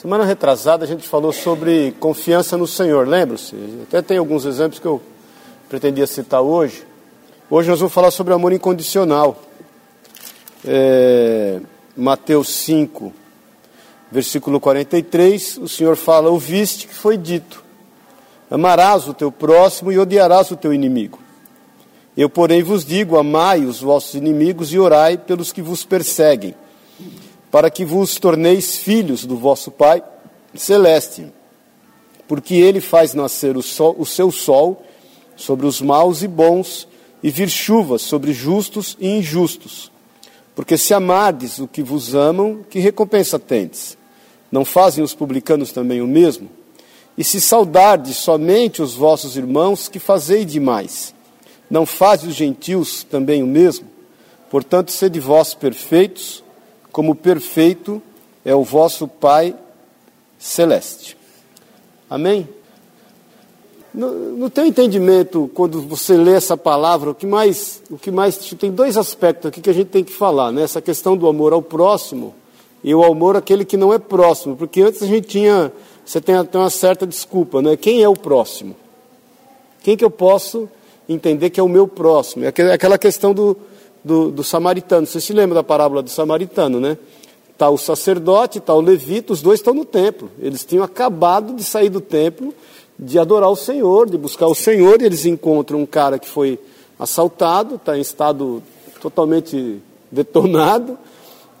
Semana retrasada a gente falou sobre confiança no Senhor, lembra-se? Até tem alguns exemplos que eu pretendia citar hoje. Hoje nós vamos falar sobre amor incondicional. É, Mateus 5, versículo 43, o Senhor fala: Ouviste que foi dito: Amarás o teu próximo e odiarás o teu inimigo. Eu, porém, vos digo: amai os vossos inimigos e orai pelos que vos perseguem para que vos torneis filhos do vosso Pai celeste, porque ele faz nascer o, sol, o seu sol sobre os maus e bons, e vir chuvas sobre justos e injustos. Porque se amardes o que vos amam, que recompensa tendes? Não fazem os publicanos também o mesmo? E se saudardes somente os vossos irmãos, que fazei demais? Não fazem os gentios também o mesmo? Portanto, sede vós perfeitos, como perfeito é o vosso Pai celeste. Amém? No, no teu entendimento, quando você lê essa palavra, o que mais, o que mais tem dois aspectos aqui que a gente tem que falar, né? Essa questão do amor ao próximo e o amor àquele que não é próximo, porque antes a gente tinha, você tem até uma certa desculpa, né? Quem é o próximo? Quem que eu posso entender que é o meu próximo? É aquela questão do, do, do samaritano. Você se lembra da parábola do samaritano, né? Está o sacerdote, está o levita, os dois estão no templo. Eles tinham acabado de sair do templo, de adorar o Senhor, de buscar o Senhor, e eles encontram um cara que foi assaltado, está em estado totalmente detonado,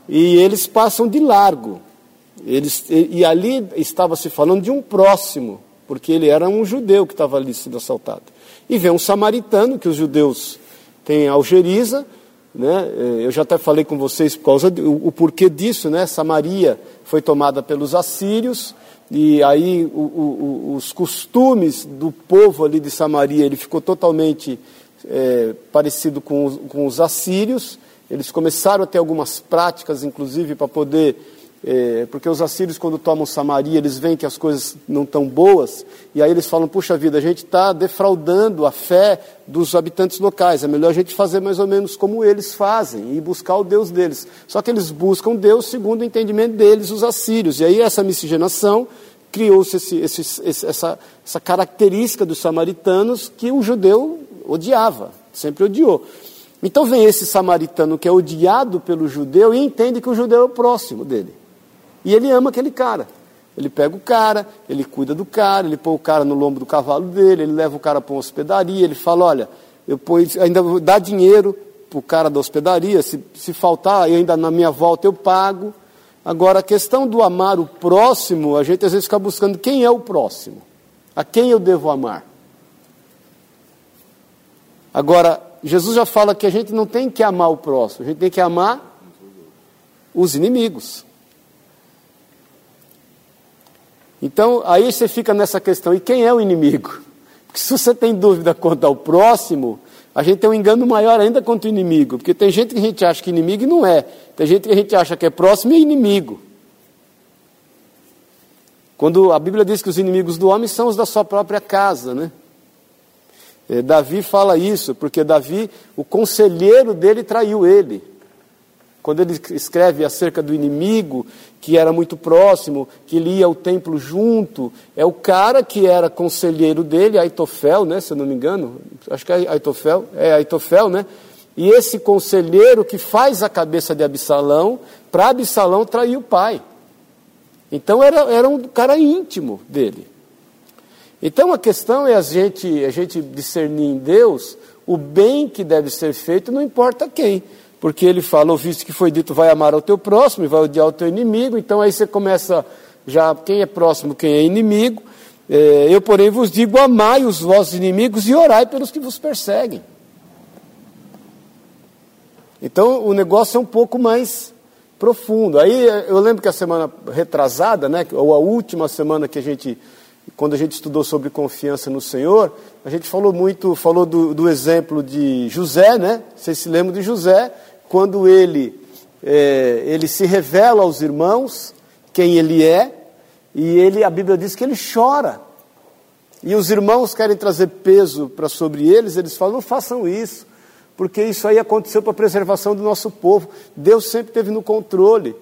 e eles passam de largo. Eles, e, e ali estava se falando de um próximo, porque ele era um judeu que estava ali sendo assaltado. E vem um samaritano, que os judeus têm algeriza, né? É, eu já até falei com vocês por causa o porquê disso, né? Samaria foi tomada pelos assírios e aí o, o, os costumes do povo ali de Samaria ele ficou totalmente é, parecido com os, com os assírios. Eles começaram a ter algumas práticas, inclusive, para poder é, porque os assírios, quando tomam Samaria, eles veem que as coisas não estão boas, e aí eles falam: puxa vida, a gente está defraudando a fé dos habitantes locais, é melhor a gente fazer mais ou menos como eles fazem e buscar o Deus deles. Só que eles buscam Deus segundo o entendimento deles, os assírios, e aí essa miscigenação criou-se essa, essa característica dos samaritanos que o judeu odiava, sempre odiou. Então vem esse samaritano que é odiado pelo judeu e entende que o judeu é o próximo dele. E ele ama aquele cara. Ele pega o cara, ele cuida do cara, ele põe o cara no lombo do cavalo dele, ele leva o cara para uma hospedaria, ele fala, olha, eu põe, ainda dá dinheiro para o cara da hospedaria, se, se faltar, eu ainda na minha volta eu pago. Agora, a questão do amar o próximo, a gente às vezes fica buscando quem é o próximo, a quem eu devo amar. Agora, Jesus já fala que a gente não tem que amar o próximo, a gente tem que amar os inimigos. Então, aí você fica nessa questão: e quem é o inimigo? Porque se você tem dúvida quanto ao próximo, a gente tem um engano maior ainda contra o inimigo. Porque tem gente que a gente acha que inimigo e não é. Tem gente que a gente acha que é próximo e é inimigo. Quando a Bíblia diz que os inimigos do homem são os da sua própria casa, né? É, Davi fala isso, porque Davi, o conselheiro dele traiu ele. Quando ele escreve acerca do inimigo, que era muito próximo, que ele ia ao templo junto, é o cara que era conselheiro dele, Aitofel, né, se eu não me engano, acho que é Aitofel, é Aitofel, né? E esse conselheiro que faz a cabeça de Absalão, para Absalão trair o pai. Então era, era um cara íntimo dele. Então a questão é a gente, a gente discernir em Deus o bem que deve ser feito, não importa quem porque ele fala, ouviste que foi dito, vai amar ao teu próximo e vai odiar o teu inimigo, então aí você começa já, quem é próximo, quem é inimigo, é, eu porém vos digo, amai os vossos inimigos e orai pelos que vos perseguem. Então o negócio é um pouco mais profundo. Aí eu lembro que a semana retrasada, né, ou a última semana que a gente, quando a gente estudou sobre confiança no Senhor, a gente falou muito, falou do, do exemplo de José, né? Vocês se lembram de José? Quando ele, é, ele se revela aos irmãos quem ele é, e ele, a Bíblia diz que ele chora. E os irmãos querem trazer peso para sobre eles, eles falam: não façam isso, porque isso aí aconteceu para a preservação do nosso povo. Deus sempre esteve no controle.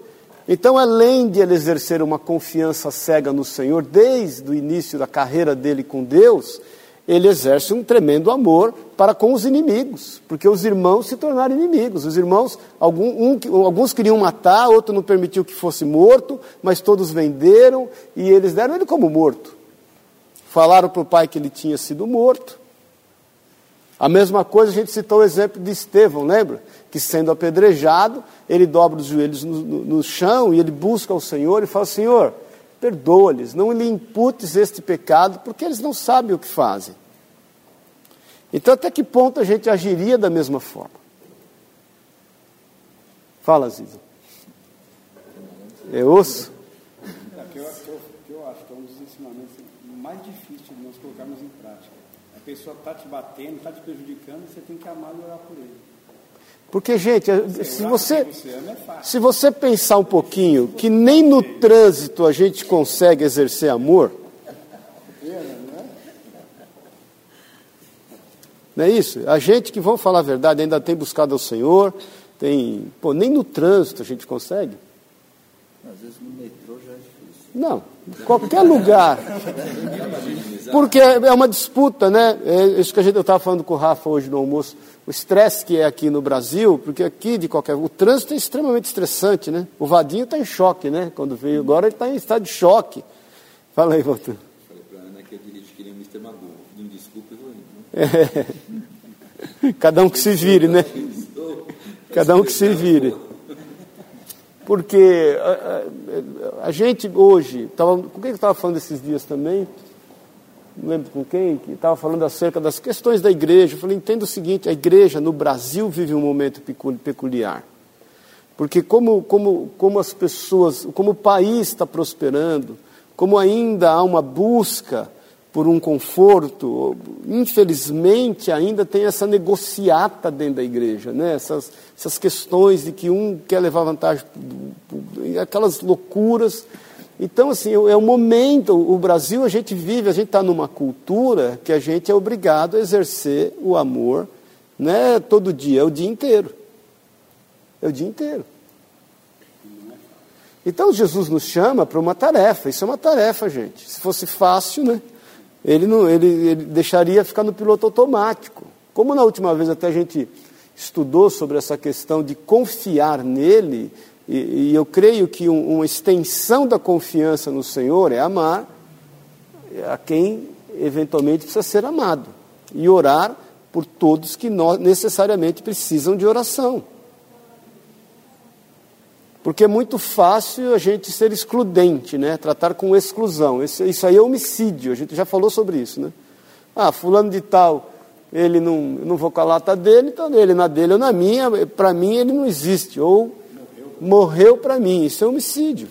Então, além de ele exercer uma confiança cega no Senhor, desde o início da carreira dele com Deus, ele exerce um tremendo amor para com os inimigos, porque os irmãos se tornaram inimigos. Os irmãos, algum, um, alguns queriam matar, outro não permitiu que fosse morto, mas todos venderam e eles deram ele como morto. Falaram para o pai que ele tinha sido morto. A mesma coisa a gente citou o exemplo de Estevão, lembra? Que sendo apedrejado, ele dobra os joelhos no, no, no chão e ele busca o Senhor e fala: Senhor, perdoa-lhes, não lhe imputes este pecado, porque eles não sabem o que fazem. Então, até que ponto a gente agiria da mesma forma? Fala, Ziza. É osso? É, que eu, que eu acho que é um dos ensinamentos mais difíceis de nós colocarmos em prática. A pessoa está te batendo, está te prejudicando, você tem que amar e orar por ele. Porque, gente, se você, se você pensar um pouquinho que nem no trânsito a gente consegue exercer amor, não é isso? A gente que, vamos falar a verdade, ainda tem buscado ao Senhor, tem, pô, nem no trânsito a gente consegue. Às vezes no metrô já é difícil. Não, qualquer lugar. Porque é uma disputa, né? É isso que a gente, eu estava falando com o Rafa hoje no almoço. O estresse que é aqui no Brasil, porque aqui de qualquer. O trânsito é extremamente estressante, né? O Vadinho está em choque, né? Quando veio agora, ele está em estado de choque. Fala aí, Walter. Falei para a Ana que eu dirigi que ele é Mr. Magoo. Não desculpa, eu vou indo. É. Cada um que se vire, né? Cada um que se vire. Porque a, a, a gente hoje, tava, com quem eu estava falando esses dias também? Não lembro com quem, que estava falando acerca das questões da igreja. Eu falei, entenda o seguinte, a igreja no Brasil vive um momento peculiar. Porque como, como, como as pessoas, como o país está prosperando, como ainda há uma busca por um conforto, infelizmente ainda tem essa negociata dentro da igreja, né? essas, essas questões de que um quer levar vantagem, aquelas loucuras. Então, assim, é o momento, o Brasil a gente vive, a gente está numa cultura que a gente é obrigado a exercer o amor, não é todo dia, é o dia inteiro. É o dia inteiro. Então Jesus nos chama para uma tarefa, isso é uma tarefa, gente. Se fosse fácil, né? Ele, não, ele, ele deixaria ficar no piloto automático. Como na última vez até a gente estudou sobre essa questão de confiar nele, e, e eu creio que um, uma extensão da confiança no Senhor é amar a quem eventualmente precisa ser amado, e orar por todos que necessariamente precisam de oração. Porque é muito fácil a gente ser excludente, né? tratar com exclusão. Isso, isso aí é homicídio, a gente já falou sobre isso. Né? Ah, fulano de tal, ele não, não vou com a lata dele, então ele na dele ou na minha, para mim ele não existe. Ou morreu, para mim, isso é homicídio.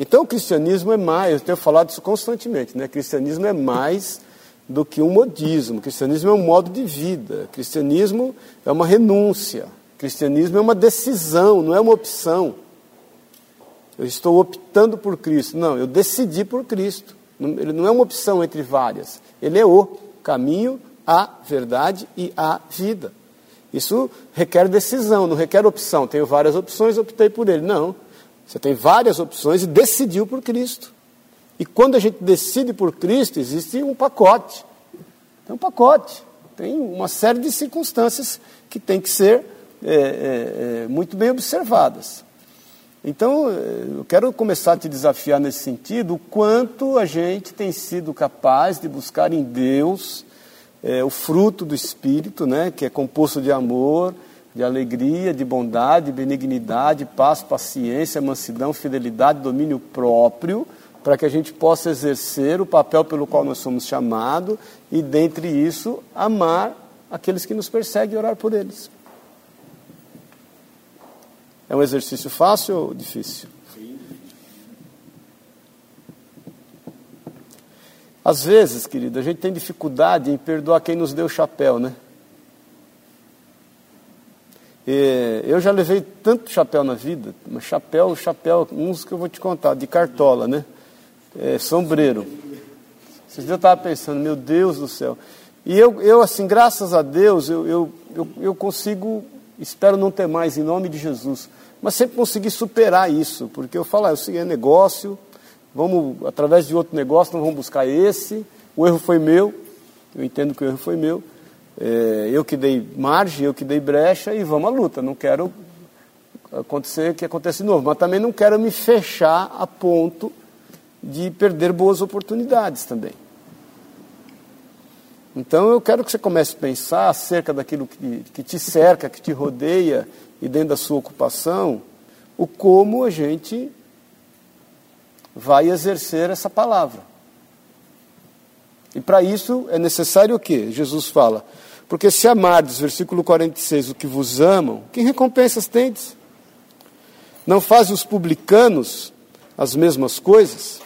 Então o cristianismo é mais, eu tenho falado isso constantemente, né? cristianismo é mais do que um modismo, cristianismo é um modo de vida, cristianismo é uma renúncia. Cristianismo é uma decisão, não é uma opção. Eu estou optando por Cristo. Não, eu decidi por Cristo. Ele não é uma opção entre várias. Ele é o caminho, a verdade e a vida. Isso requer decisão, não requer opção. Tenho várias opções, optei por ele. Não. Você tem várias opções e decidiu por Cristo. E quando a gente decide por Cristo, existe um pacote. Tem um pacote. Tem uma série de circunstâncias que tem que ser é, é, é, muito bem observadas. Então, eu quero começar a te desafiar nesse sentido, o quanto a gente tem sido capaz de buscar em Deus é, o fruto do Espírito, né, que é composto de amor, de alegria, de bondade, benignidade, paz, paciência, mansidão, fidelidade, domínio próprio, para que a gente possa exercer o papel pelo qual nós somos chamados e, dentre isso, amar aqueles que nos perseguem e orar por eles. É um exercício fácil ou difícil? Às vezes, querido, a gente tem dificuldade em perdoar quem nos deu o chapéu, né? E eu já levei tanto chapéu na vida, mas chapéu, chapéu, uns que eu vou te contar, de cartola, né? É, sombreiro. Vocês já estavam pensando, meu Deus do céu. E eu, eu assim, graças a Deus, eu, eu, eu, eu consigo, espero não ter mais, em nome de Jesus, mas sempre consegui superar isso, porque eu falo, ah, eu segui é negócio, vamos, através de outro negócio, não vamos buscar esse, o erro foi meu, eu entendo que o erro foi meu, é, eu que dei margem, eu que dei brecha e vamos à luta, não quero acontecer que aconteça de novo, mas também não quero me fechar a ponto de perder boas oportunidades também. Então eu quero que você comece a pensar acerca daquilo que, que te cerca, que te rodeia e dentro da sua ocupação, o como a gente vai exercer essa palavra. E para isso é necessário o quê? Jesus fala, porque se amardes, versículo 46, o que vos amam, que recompensas tendes? Não fazem os publicanos as mesmas coisas?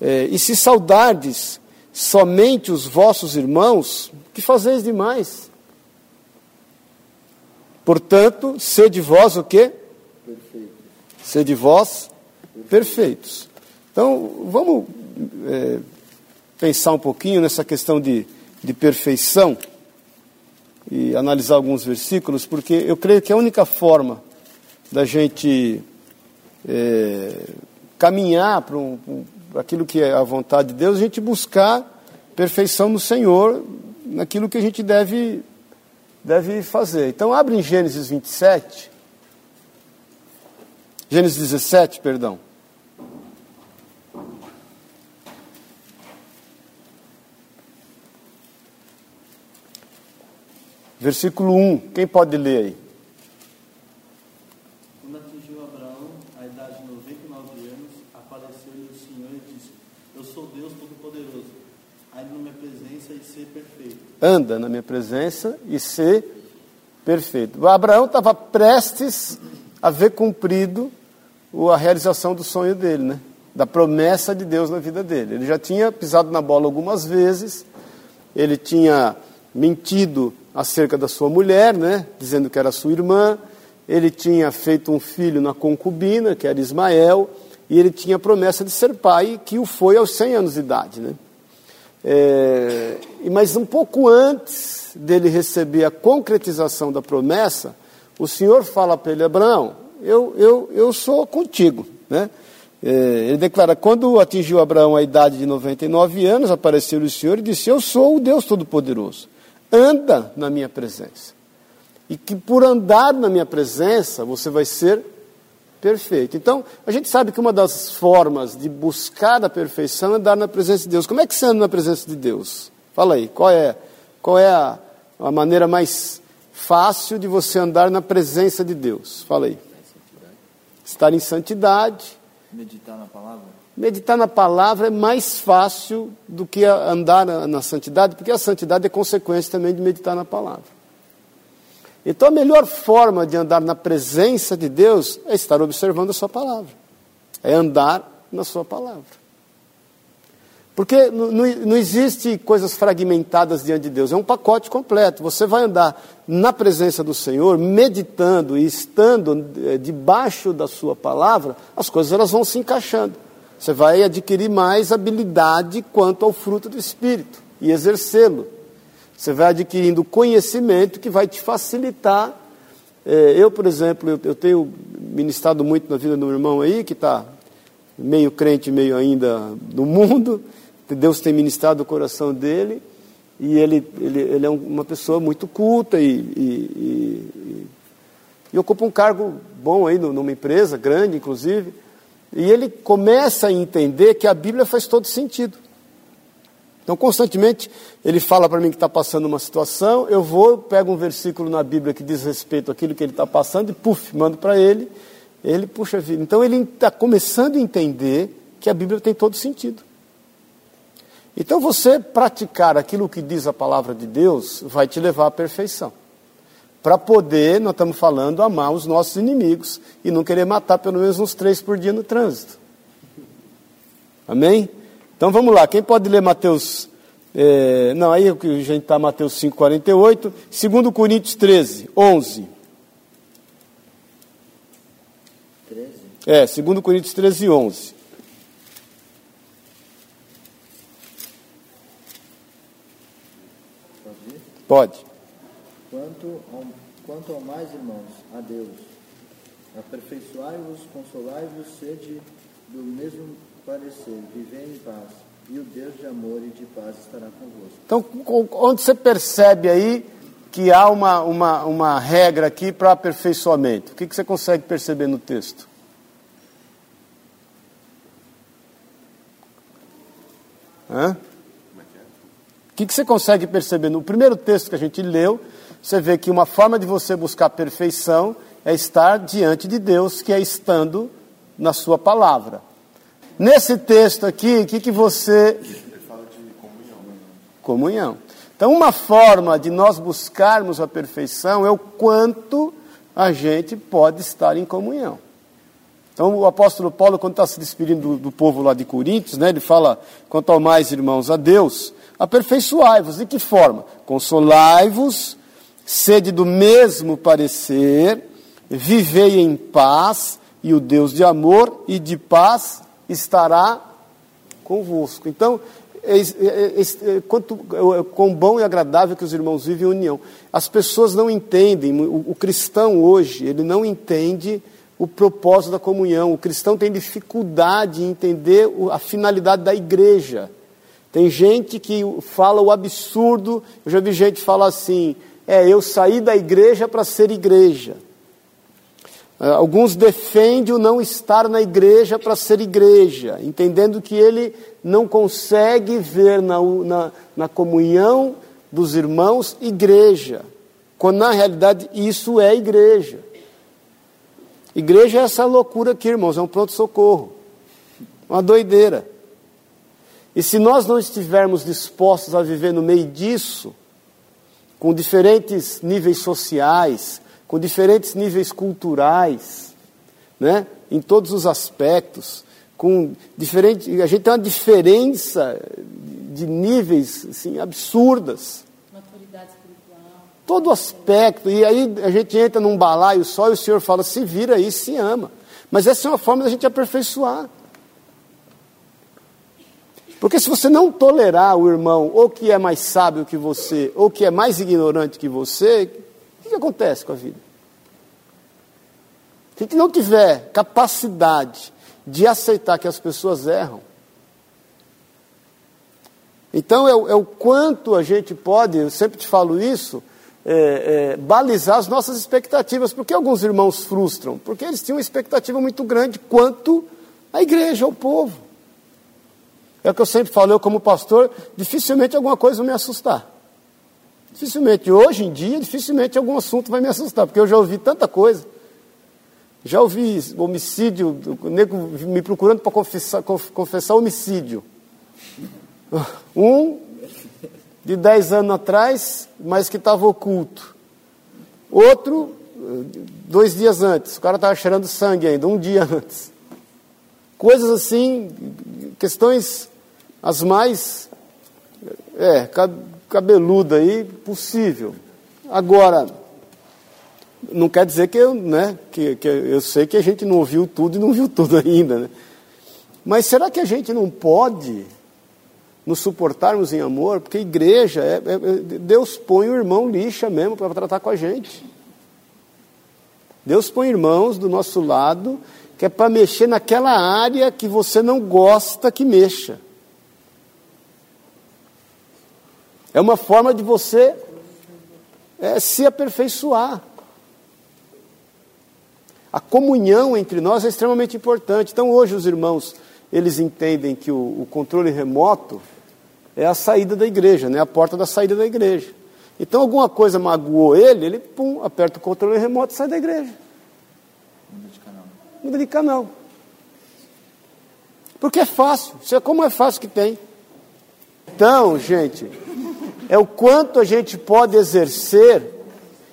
É, e se saudardes somente os vossos irmãos, que fazeis demais? Portanto, sede vós o quê? Perfeito. Sede vós perfeitos. Então, vamos é, pensar um pouquinho nessa questão de, de perfeição e analisar alguns versículos, porque eu creio que a única forma da gente é, caminhar para um, aquilo que é a vontade de Deus, a gente buscar perfeição no Senhor, naquilo que a gente deve, deve fazer. Então, abre em Gênesis 27. Gênesis 17, perdão. Versículo 1. Quem pode ler aí? Anda na minha presença e ser perfeito. Abraão estava prestes a ver cumprido a realização do sonho dele, né? da promessa de Deus na vida dele. Ele já tinha pisado na bola algumas vezes, ele tinha mentido acerca da sua mulher, né? dizendo que era sua irmã, ele tinha feito um filho na concubina, que era Ismael, e ele tinha a promessa de ser pai, que o foi aos 100 anos de idade. Né? É, mas um pouco antes dele receber a concretização da promessa, o Senhor fala para ele, Abraão, eu, eu, eu sou contigo. Né? É, ele declara, quando atingiu Abraão a idade de 99 anos, apareceu o Senhor e disse, eu sou o Deus Todo-Poderoso, anda na minha presença. E que por andar na minha presença, você vai ser perfeito. Então, a gente sabe que uma das formas de buscar a perfeição é andar na presença de Deus. Como é que você anda na presença de Deus? Fala aí, qual é, qual é a, a maneira mais fácil de você andar na presença de Deus? Fala aí. Estar em santidade. Meditar na palavra? Meditar na palavra é mais fácil do que andar na, na santidade, porque a santidade é consequência também de meditar na palavra. Então a melhor forma de andar na presença de Deus é estar observando a Sua palavra, é andar na Sua palavra. Porque não, não existe coisas fragmentadas diante de Deus, é um pacote completo. Você vai andar na presença do Senhor, meditando e estando eh, debaixo da Sua palavra, as coisas elas vão se encaixando. Você vai adquirir mais habilidade quanto ao fruto do Espírito e exercê-lo. Você vai adquirindo conhecimento que vai te facilitar. É, eu, por exemplo, eu, tenho ministrado muito na vida do meu irmão aí, que está meio crente, meio ainda no mundo. Deus tem ministrado o coração dele. E ele, ele, ele é uma pessoa muito culta e, e, e, e ocupa um cargo bom aí numa empresa grande, inclusive. E ele começa a entender que a Bíblia faz todo sentido. Então, constantemente, ele fala para mim que está passando uma situação, eu vou, pego um versículo na Bíblia que diz respeito àquilo que ele está passando e, puf, mando para ele, ele puxa vida. Então, ele está começando a entender que a Bíblia tem todo sentido. Então, você praticar aquilo que diz a palavra de Deus vai te levar à perfeição. Para poder, nós estamos falando, amar os nossos inimigos e não querer matar pelo menos uns três por dia no trânsito. Amém? Então vamos lá, quem pode ler Mateus. É, não, aí a gente está Mateus 5, 48. 2 Coríntios 13, 11. 13? É, 2 Coríntios 13, 11. Pode. Quanto ao, quanto ao mais, irmãos, a Deus, Aperfeiçoai-vos, consolai-vos, sede do mesmo parecer, em paz. E o Deus de amor e de paz estará convosco. Então, onde você percebe aí que há uma, uma, uma regra aqui para aperfeiçoamento? O que, que você consegue perceber no texto? Hã? O que, que você consegue perceber? No primeiro texto que a gente leu, você vê que uma forma de você buscar perfeição é estar diante de Deus, que é estando na sua palavra. Nesse texto aqui, o que, que você. Comunhão. Comunhão. Então, uma forma de nós buscarmos a perfeição é o quanto a gente pode estar em comunhão. Então, o apóstolo Paulo, quando está se despedindo do, do povo lá de Coríntios, né, ele fala: quanto ao mais, irmãos, a Deus, aperfeiçoai-vos. De que forma? Consolai-vos, sede do mesmo parecer, vivei em paz, e o Deus de amor e de paz estará convosco. Então, é, é, é, quanto, quão bom e agradável que os irmãos vivem em união. As pessoas não entendem, o, o cristão hoje, ele não entende o propósito da comunhão. O cristão tem dificuldade em entender a finalidade da igreja. Tem gente que fala o absurdo, eu já vi gente falar assim: é, eu saí da igreja para ser igreja. Ah, Alguns defendem o não estar na igreja para ser igreja, entendendo que ele não consegue ver na, na, na comunhão dos irmãos igreja, quando na realidade isso é igreja. Igreja é essa loucura aqui, irmãos, é um pronto-socorro, uma doideira. E se nós não estivermos dispostos a viver no meio disso, com diferentes níveis sociais, com diferentes níveis culturais, né? em todos os aspectos, com diferente, a gente tem uma diferença de níveis assim, absurdas. Maturidade espiritual. Todo aspecto, e aí a gente entra num balaio só e o Senhor fala, se vira aí, se ama. Mas essa é uma forma da gente aperfeiçoar. Porque se você não tolerar o irmão, ou que é mais sábio que você, ou que é mais ignorante que você, que acontece com a vida? Se a gente não tiver capacidade de aceitar que as pessoas erram, então é, o- é o quanto a gente pode, eu sempre te falo isso, é, é, balizar as nossas expectativas. Por que alguns irmãos frustram? Porque eles tinham uma expectativa muito grande quanto a igreja, ao povo. É o que eu sempre falo, eu como pastor, dificilmente alguma coisa me assustar. Dificilmente, hoje em dia, dificilmente algum assunto vai me assustar, porque eu já ouvi tanta coisa. Já ouvi homicídio, nego me procurando para confessar, conf- confessar homicídio. Um de 10 anos atrás, mas que estava oculto. Outro, dois dias antes, o cara estava cheirando sangue ainda, um dia antes. Coisas assim, questões as mais é, ca- cabeluda aí possível. Agora, não quer dizer que eu, né, que, que eu sei que a gente não ouviu tudo e não viu tudo ainda, né? Mas será que a gente não pode nos suportarmos em amor? Porque igreja, é, é- é- Deus põe o irmão lixa mesmo para tratar com a gente. Deus põe irmãos do nosso lado que é para mexer naquela área que você não gosta que mexa. É uma forma de você é, se aperfeiçoar. A comunhão entre nós é extremamente importante. Então, hoje, os irmãos, eles entendem que o, o controle remoto é a saída da igreja, né? a porta da saída da igreja. Então, alguma coisa magoou ele, ele pum, aperta o controle remoto e sai da igreja. Muda de canal. Muda de canal. Porque é fácil. Isso é como é fácil que tem. Então, gente, é o quanto a gente pode exercer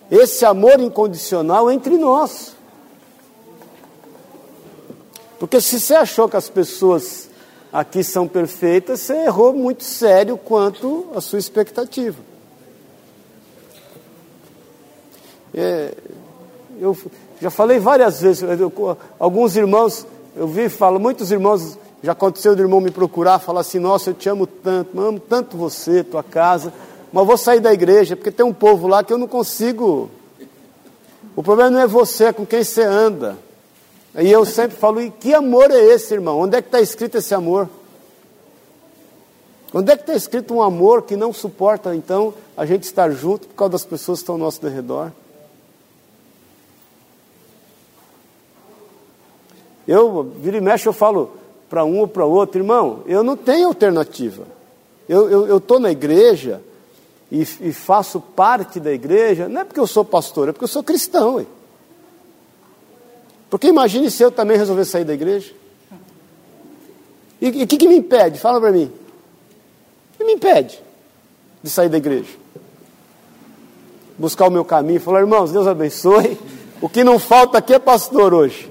esse amor incondicional entre nós. Porque se você achou que as pessoas aqui são perfeitas, você errou muito sério quanto à sua expectativa. É, eu já falei várias vezes, eu- alguns irmãos, eu vi, falo, muitos irmãos, já aconteceu do irmão me procurar, falar assim, nossa, eu te amo tanto, amo tanto você, tua casa, mas vou sair da igreja, porque tem um povo lá que eu não consigo. O problema não é você, é com quem você anda. E eu sempre falo, e que amor é esse, irmão? Onde é que está escrito esse amor? Onde é que está escrito um amor que não suporta, então, a gente estar junto por causa das pessoas que estão ao nosso redor? Eu, vira e mexe, eu falo para um ou para outro, irmão, eu não tenho alternativa. Eu estou na igreja e, e, faço parte da igreja, não é porque eu sou pastor, é porque eu sou cristão. Hein? Porque imagine se eu também resolver sair da igreja. E o que, que me impede? Fala para mim. O que me impede de sair da igreja? Buscar o meu caminho, falar, irmãos, Deus abençoe. O que não falta aqui é pastor hoje.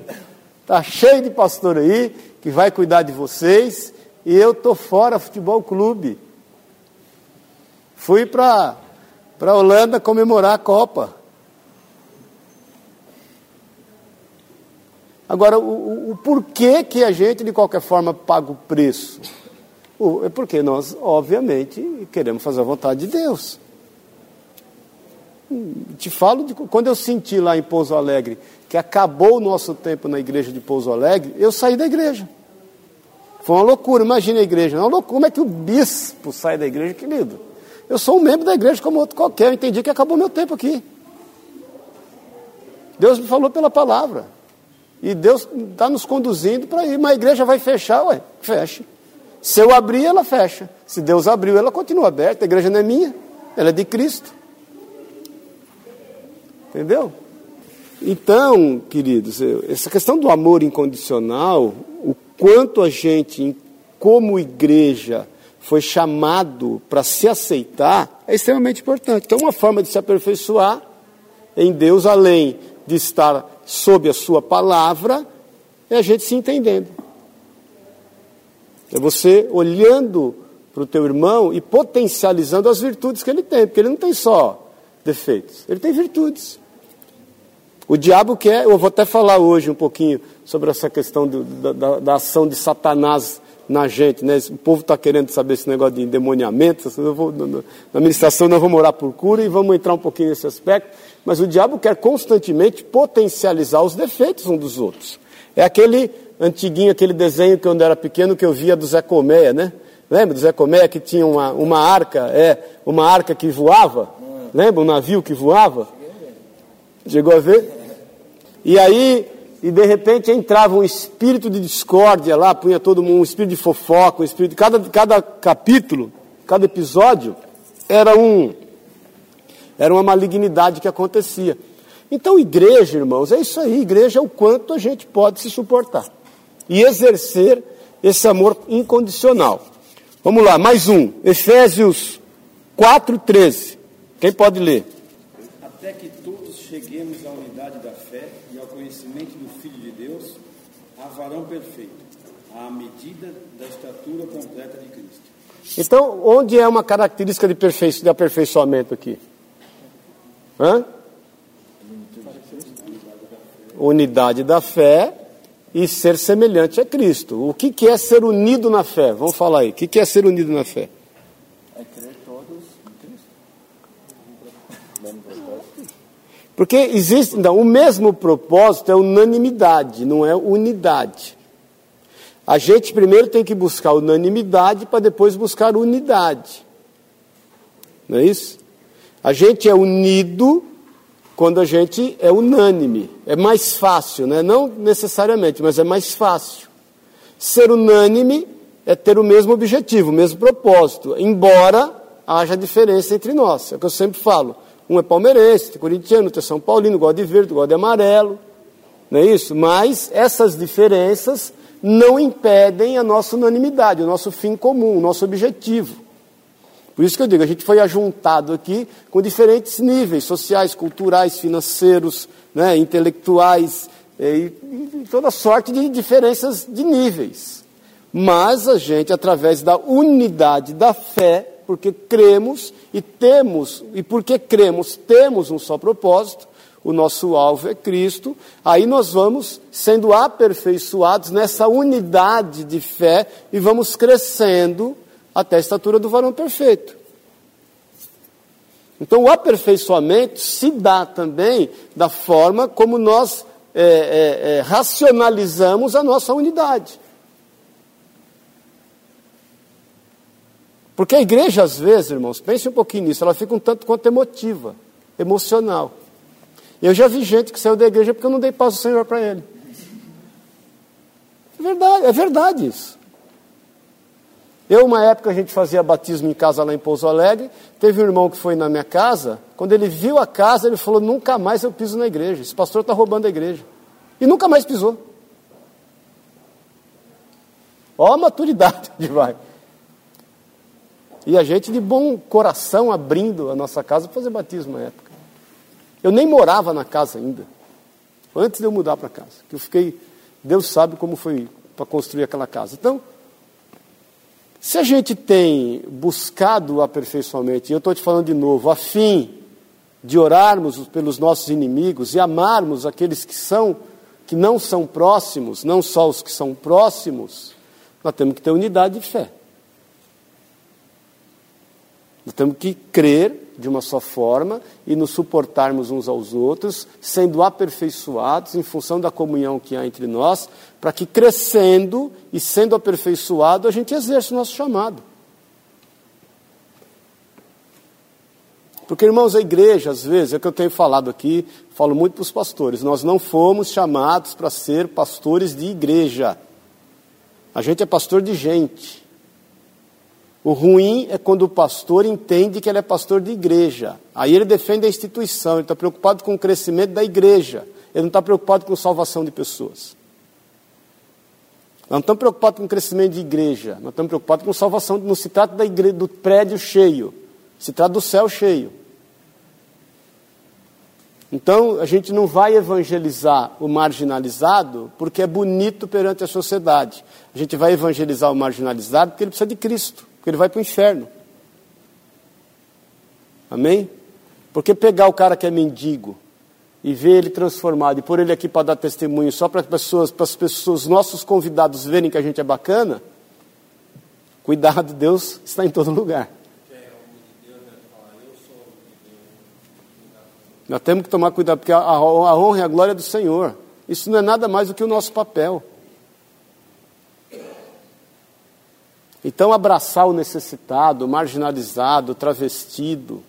Está cheio de pastor aí que vai cuidar de vocês. E eu estou fora futebol clube. Fui para a Holanda comemorar a Copa. Agora, o, o, o, porquê que a gente, de qualquer forma, paga o preço? O, é porque nós, obviamente, queremos fazer a vontade de Deus. Hum, te falo de quando eu senti lá em Pouso Alegre que acabou o nosso tempo na igreja de Pouso Alegre, eu saí da igreja. Foi uma loucura, imagina a igreja. Uma loucura. Como é que o bispo sai da igreja, querido? Eu sou um membro da igreja como outro qualquer, eu entendi que acabou meu tempo aqui. Deus me falou pela palavra. E Deus está nos conduzindo para ir. Mas a igreja vai fechar, ué, fecha. Se eu abrir, ela fecha. Se Deus abriu, ela continua aberta. A igreja não é minha, ela é de Cristo. Entendeu? Então, queridos, essa questão do amor incondicional, o quanto a gente, como igreja, foi chamado para se aceitar, é extremamente importante. Então, uma forma de se aperfeiçoar em Deus, além de estar sob a Sua palavra, é a gente se entendendo. É você olhando para o teu irmão e potencializando as virtudes que ele tem, porque ele não tem só defeitos, ele tem virtudes. O diabo quer, eu vou até falar hoje um pouquinho sobre essa questão do, da, da, ação de Satanás na gente, né? O povo está querendo saber esse negócio de endemoniamento. Vou, na administração nós vamos orar por cura e vamos entrar um pouquinho nesse aspecto. Mas o diabo quer constantemente potencializar os defeitos uns dos outros. É aquele antiguinho, aquele desenho que quando era pequeno que eu via do Zé Colmeia, né? Lembra do Zé Colmeia que tinha uma, uma arca, é, uma arca que voava? Lembra? Um navio que voava? Chegou a ver? E aí, e de repente entrava um espírito de discórdia lá, punha todo mundo, um espírito de fofoca, um espírito. Cada, cada capítulo, cada episódio, era um. Era uma malignidade que acontecia. Então, igreja, irmãos, é isso aí. Igreja é o quanto a gente pode se suportar e exercer esse amor incondicional. Vamos lá, mais um. Efésios 4,13. Quem pode ler? Até que todos cheguemos à unidade conhecimento do Filho de Deus, a varão perfeito, à medida da estatura completa de Cristo. Então, onde é uma característica de, perfeição, de aperfeiçoamento aqui? Hã? Unidade da fé e ser semelhante a Cristo. O que, que é ser unido na fé? Vamos falar aí. O que, que é ser unido na fé? É crer todos em Cristo. Porque existe, não, o mesmo propósito é unanimidade, não é unidade. A gente primeiro tem que buscar unanimidade para depois buscar unidade. Não é isso? A gente é unido quando a gente é unânime. É mais fácil, né? não necessariamente, mas é mais fácil. Ser unânime é ter o mesmo objetivo, o mesmo propósito, embora haja diferença entre nós. É o que eu sempre falo. Um é palmeirense, outro é corintiano, outro é São Paulino, gosta de verde, gosta de amarelo. Não é isso? Mas essas diferenças não impedem a nossa unanimidade, o nosso fim comum, o nosso objetivo. Por isso que eu digo, a gente foi ajuntado aqui com diferentes níveis sociais, culturais, financeiros, né, intelectuais, e, e toda sorte de diferenças de níveis. Mas a gente, através da unidade da fé, porque cremos e temos, e porque cremos, temos um só propósito, o nosso alvo é Cristo, aí nós vamos sendo aperfeiçoados nessa unidade de fé e vamos crescendo até a estatura do varão perfeito. Então, o aperfeiçoamento se dá também da forma como nós é, é, é, racionalizamos a nossa unidade. Porque a igreja, às vezes, irmãos, pense um pouquinho nisso, ela fica um tanto quanto emotiva, emocional. Eu já vi gente que saiu da igreja porque eu não dei paz ao Senhor para ele. É verdade, é verdade isso. Eu, uma época, a gente fazia batismo em casa lá em Pouso Alegre. Teve um irmão que foi na minha casa. Quando ele viu a casa, ele falou: Nunca mais eu piso na igreja. Esse pastor está roubando a igreja. E nunca mais pisou. Olha a maturidade de vai. E a gente de bom coração abrindo a nossa casa para fazer batismo na época. Eu nem morava na casa ainda. Antes de eu mudar para casa. Que eu fiquei. Deus sabe como foi para construir aquela casa. Então. Se a gente tem buscado aperfeiçoamento, e eu estou te falando de novo, a fim de orarmos pelos nossos inimigos e amarmos aqueles que são que não são próximos, não só os que são próximos, nós temos que ter unidade de fé. Nós temos que crer de uma só forma e nos suportarmos uns aos outros, sendo aperfeiçoados em função da comunhão que há entre nós, para que crescendo e sendo aperfeiçoado a gente exerça o nosso chamado. Porque, irmãos, a igreja, às vezes, é o que eu tenho falado aqui, falo muito para os pastores, nós não fomos chamados para ser pastores de igreja. A gente é pastor de gente. O ruim é quando o pastor entende que ele é pastor de igreja. Aí ele defende a instituição, ele está preocupado com o crescimento da igreja. Ele não está preocupado com a salvação de pessoas. Nós não estamos preocupados com o crescimento de igreja, nós estamos preocupados com a salvação. Não se trata da igreja, do prédio cheio, se trata do céu cheio. Então, a gente não vai evangelizar o marginalizado porque é bonito perante a sociedade. A gente vai evangelizar o marginalizado porque ele precisa de Cristo porque ele vai para o inferno. Amém? Porque pegar o cara que é mendigo e ver ele transformado e pôr ele aqui para dar testemunho só para as pessoas, para as pessoas, nossos convidados verem que a gente é bacana, cuidado, Deus está em todo lugar. Nós temos que tomar cuidado, porque a, honra e a glória é do Senhor. Isso não é nada mais do que o nosso papel. Então, abraçar o necessitado, o marginalizado, o travestido,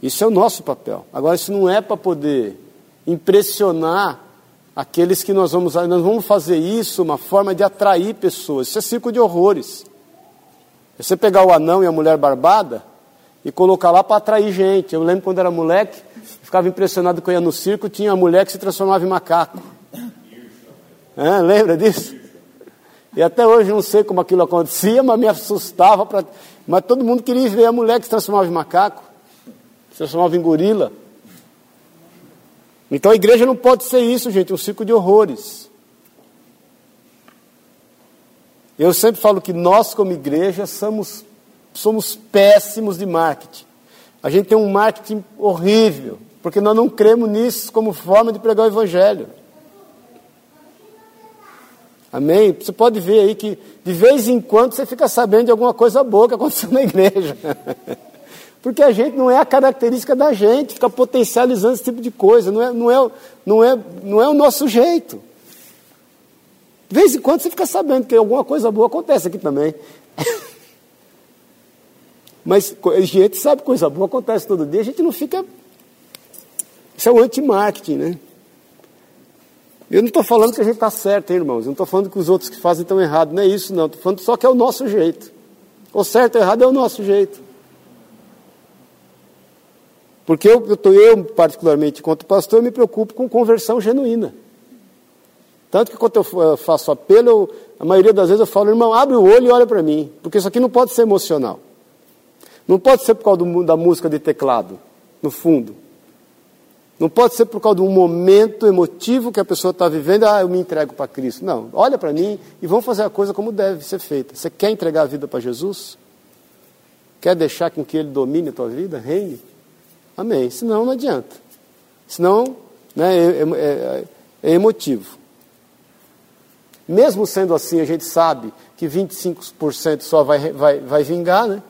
isso é o nosso papel. Agora, isso não é para poder impressionar aqueles que nós vamos. Nós vamos fazer isso uma forma de atrair pessoas. Isso é circo de horrores. Você pegar o anão e a mulher barbada e colocar lá para atrair gente. Eu lembro quando era moleque, ficava impressionado eu ia no circo, tinha a mulher que se transformava em macaco. É, lembra disso? E até hoje não sei como aquilo acontecia, mas me assustava. Pra... Mas todo mundo queria ver a mulher que se transformava em macaco, se transformava em gorila. Então a igreja não pode ser isso, gente, um circo de horrores. Eu sempre falo que nós, como igreja, somos, somos péssimos de marketing. A gente tem um marketing horrível, porque nós não cremos nisso como forma de pregar o evangelho. Amém? Você pode ver aí que de vez em quando você fica sabendo de alguma coisa boa que aconteceu na igreja. Porque a gente não é a característica da gente, fica potencializando esse tipo de coisa, não é, não é, não é, não é o nosso jeito. De vez em quando você fica sabendo que alguma coisa boa acontece aqui também. Mas a gente sabe que coisa boa acontece todo dia, a gente não fica. Isso é o anti-marketing, né? Eu não estou falando que a gente está certo, hein, irmãos. Eu não estou falando que os outros que fazem estão errados. Não é isso, não. Estou falando só que é o nosso jeito. O certo ou errado é o nosso jeito. Porque eu, eu, tô, eu, particularmente, enquanto pastor, me preocupo com conversão genuína. Tanto que quando eu faço apelo, eu, a maioria das vezes eu falo, irmão, abre o olho e olha para mim. Porque isso aqui não pode ser emocional. Não pode ser por causa do, da música de teclado, no fundo. Não pode ser por causa de um momento emotivo que a pessoa está vivendo, ah, eu me entrego para Cristo. Não, olha para mim e vamos fazer a coisa como deve ser feita. Você quer entregar a vida para Jesus? Quer deixar com que Ele domine a tua vida, reine? Amém. Senão não adianta. Senão né, é, é, é, é emotivo. Mesmo sendo assim, a gente sabe que 25% só vai, vai, vai vingar, né?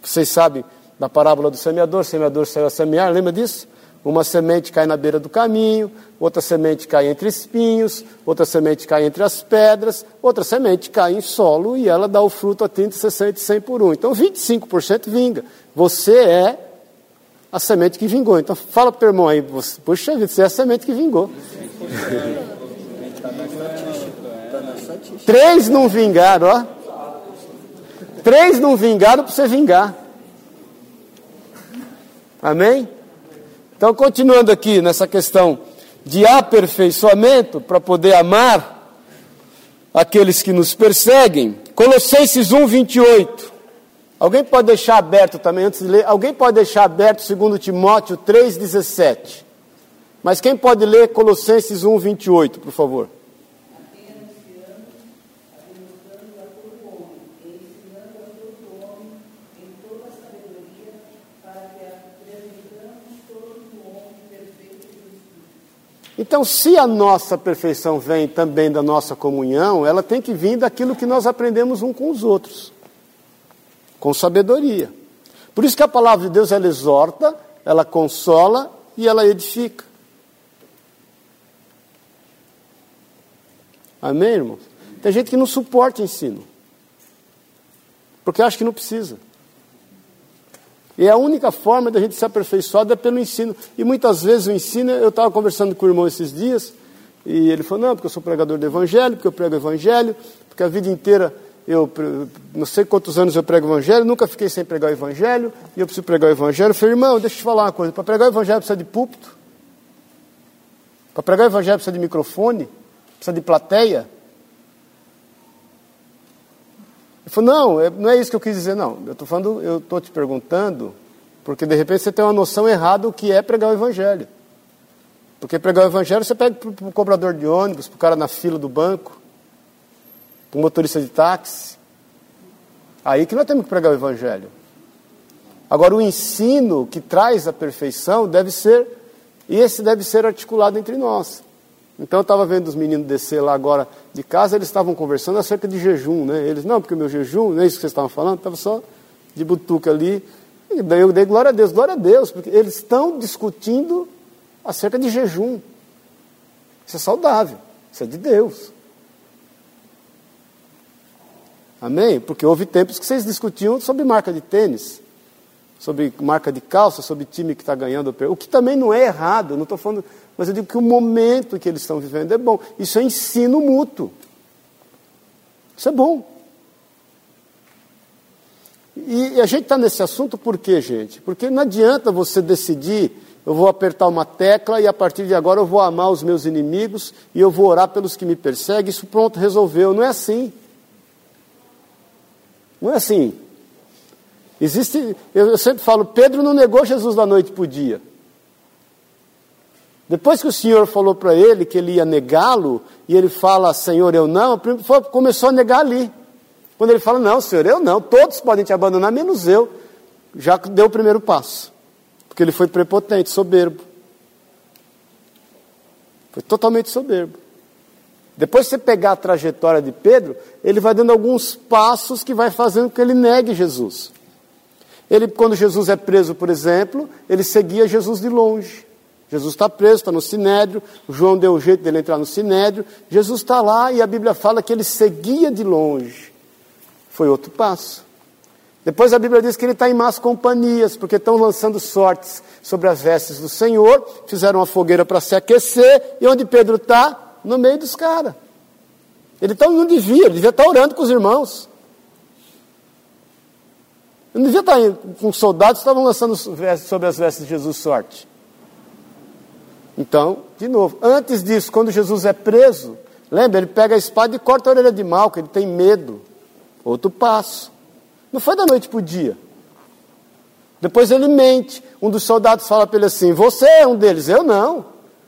Vocês sabem da parábola do semeador, semeador saiu a semear, lembra disso? Uma semente cai na beira do caminho, outra semente cai entre espinhos, outra semente cai entre as pedras, outra semente cai em solo e ela dá o fruto a 30, 60 e 100 por um. Então 25% vinga. Você é a semente que vingou. Então fala para o irmão aí, você, puxa vida, você é a semente que vingou. Três não vingaram, ó. Três não vingaram para você vingar. Amém? Então, continuando aqui nessa questão de aperfeiçoamento para poder amar aqueles que nos perseguem, Colossenses 1, 28. Alguém pode deixar aberto também, antes de ler, alguém pode deixar aberto 2 Timóteo 3, 17. Mas quem pode ler Colossenses 1, 28, por favor? Então, se a nossa perfeição vem também da nossa comunhão, ela tem que vir daquilo que nós aprendemos um com os outros, com sabedoria. Por isso que a palavra de Deus ela exorta, ela consola e ela edifica. Amém, irmãos? Tem gente que não suporta ensino, porque acha que não precisa. E a única forma da gente se aperfeiçoar é pelo ensino. E muitas vezes o ensino, eu estava conversando com o irmão esses dias, e ele falou, não, porque eu sou pregador do evangelho, porque eu prego o evangelho, porque a vida inteira eu não sei quantos anos eu prego o evangelho, nunca fiquei sem pregar o evangelho, e eu preciso pregar o evangelho. Eu falei, irmão, deixa eu te falar uma coisa, para pregar o evangelho precisa de púlpito, para pregar o evangelho precisa de microfone, precisa de plateia. Ele falou, não, é, não é isso que eu quis dizer, não. Eu estou falando, eu estou te perguntando, porque de repente você tem uma noção errada do que é pregar o evangelho. Porque pregar o evangelho você pega para o cobrador de ônibus, para o cara na fila do banco, para o motorista de táxi. Aí que nós temos que pregar o evangelho. Agora, o ensino que traz a perfeição deve ser, e esse deve ser articulado entre nós. Então eu estava vendo os meninos descer lá agora de casa, eles estavam conversando acerca de jejum, né? Eles, não, porque o meu jejum, não é isso que vocês estavam falando, estava só de butuca ali. E daí eu dei glória a Deus, glória a Deus, porque eles estão discutindo acerca de jejum. Isso é saudável, isso é de Deus. Amém? Porque houve tempos que vocês discutiam sobre marca de tênis, sobre marca de calça, sobre time que está ganhando, o que também não é errado, não estou falando mas eu digo que o momento que eles estão vivendo é bom. Isso é ensino mútuo. Isso é bom. E a gente está nesse assunto por quê, gente? Porque não adianta você decidir, eu vou apertar uma tecla e a partir de agora eu vou amar os meus inimigos e eu vou orar pelos que me perseguem, isso pronto, resolveu. Não é assim. Não é assim. Existe, eu sempre falo, Pedro não negou Jesus da noite para o dia. Depois que o Senhor falou para ele que ele ia negá-lo, e ele fala, Senhor, eu não, começou a negar ali. Quando ele fala, não, Senhor, eu não, todos podem te abandonar, menos eu, já deu o primeiro passo. Porque ele foi prepotente, soberbo. Foi totalmente soberbo. Depois que você pegar a trajetória de Pedro, ele vai dando alguns passos que vai fazendo com que ele negue Jesus. Ele, quando Jesus é preso, por exemplo, ele seguia Jesus de longe. Jesus está preso, está no sinédrio, João deu um jeito dele entrar no sinédrio, Jesus está lá e a Bíblia fala que ele seguia de longe. Foi outro passo. Depois a Bíblia diz que ele está em más companhias, porque estão lançando sortes sobre as vestes do Senhor, fizeram uma fogueira para se aquecer, e onde Pedro está? No meio dos caras. Ele está onde devia, ele devia estar tá orando com os irmãos. Ele não devia estar tá com soldados que estavam lançando sobre as vestes de Jesus sorte. Então, de novo, antes disso, quando Jesus é preso, lembra, ele pega a espada e corta a orelha de Malco, ele tem medo. Outro passo. Não foi da noite para o dia. Depois ele mente. Um dos soldados fala para ele assim: Você é um deles, eu não.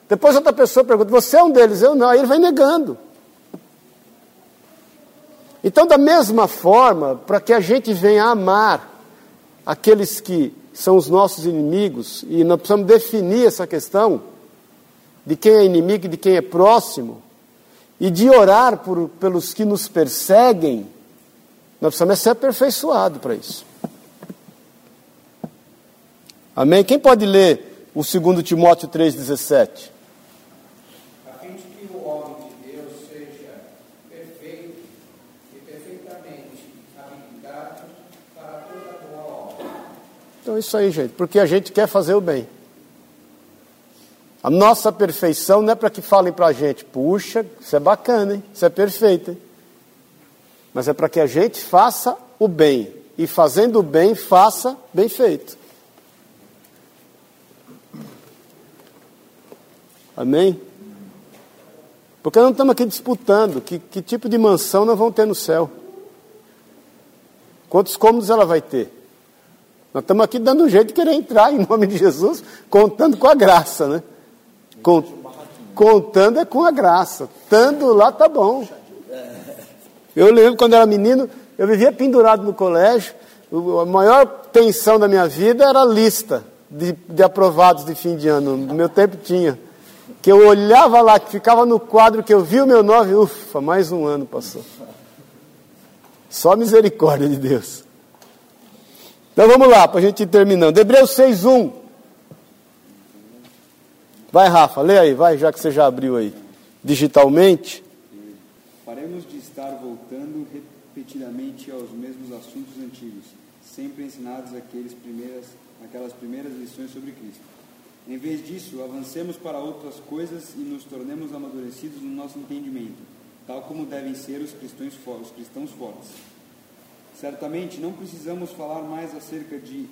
Depois outra pessoa pergunta: Você é um deles, eu não. Aí ele vai negando. Então, da mesma forma, para que a gente venha amar aqueles que são os nossos inimigos, e nós precisamos definir essa questão, de quem é inimigo e de quem é próximo, e de orar por, pelos que nos perseguem, nós precisamos ser aperfeiçoados para isso. Amém? Quem pode ler o 2 Timóteo 3,17? a fim de que o homem de Deus seja perfeito e perfeitamente habilitado para toda boa obra. Então é isso aí, gente, porque a gente quer fazer o bem. A nossa perfeição não é para que falem para a gente, puxa, isso é bacana, hein? isso é perfeito, hein? mas é para que a gente faça o bem, e fazendo o bem, faça bem feito. Amém? Porque não estamos aqui disputando que, que tipo de mansão nós vamos ter no céu. Quantos cômodos ela vai ter? Nós estamos aqui dando um jeito de querer entrar em nome de Jesus, contando com a graça, né? Con- contando é com a graça. Estando lá tá bom. Eu lembro quando era menino, eu vivia pendurado no colégio. A maior tensão da minha vida era a lista de, de aprovados de fim de ano. No meu tempo tinha. Que eu olhava lá, que ficava no quadro, que eu vi o meu nome, ufa, mais um ano passou. Só misericórdia de Deus. Então vamos lá, para a gente ir terminando. Hebreus 6.1. Vai, Rafa, lê aí, vai, já que você já abriu aí. Digitalmente. Paremos de estar voltando repetidamente aos mesmos assuntos antigos, sempre ensinados aqueles primeiras, aquelas primeiras lições sobre Cristo. Em vez disso, avancemos para outras coisas e nos tornemos amadurecidos no nosso entendimento, tal como devem ser os cristãos, os cristãos fortes. Certamente não precisamos falar mais acerca de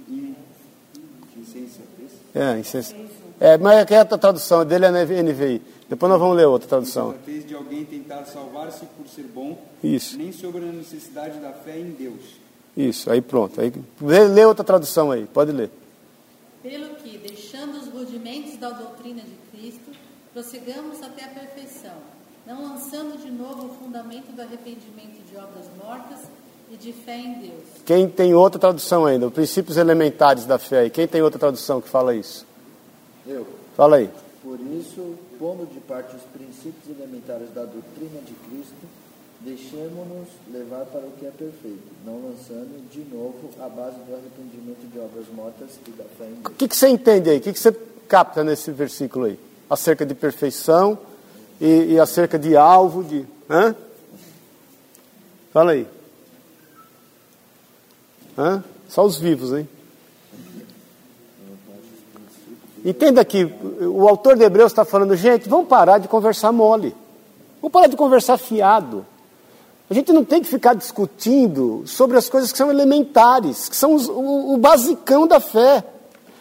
insensatez, É, insens... é mas aqui é a tradução dele é na NVI. Depois nós vamos ler outra tradução. insensatez de alguém tentar salvar-se por ser bom, Isso. nem sobre a necessidade da fé em Deus. Isso, aí pronto. Aí, lê, lê outra tradução aí, pode ler. Pelo que, deixando os rudimentos da doutrina de Cristo, prossigamos até a perfeição, não lançando de novo o fundamento do arrependimento de obras mortas e de fé em Deus. Quem tem outra tradução ainda? Os princípios elementares da fé aí. Quem tem outra tradução que fala isso? Eu, Fala aí. por isso, pondo de parte os princípios elementares da doutrina de Cristo, deixemos-nos levar para o que é perfeito, não lançando de novo a base do arrependimento de obras mortas e da fé em O Deus. que, que você entende aí? O que, que você capta nesse versículo aí? Acerca de perfeição e, e acerca de alvo, de. Hã? Fala aí. Hã? Só os vivos, hein? Entenda que o autor de Hebreus está falando, gente, vamos parar de conversar mole. Vamos parar de conversar fiado. A gente não tem que ficar discutindo sobre as coisas que são elementares, que são os- o, o basicão da fé.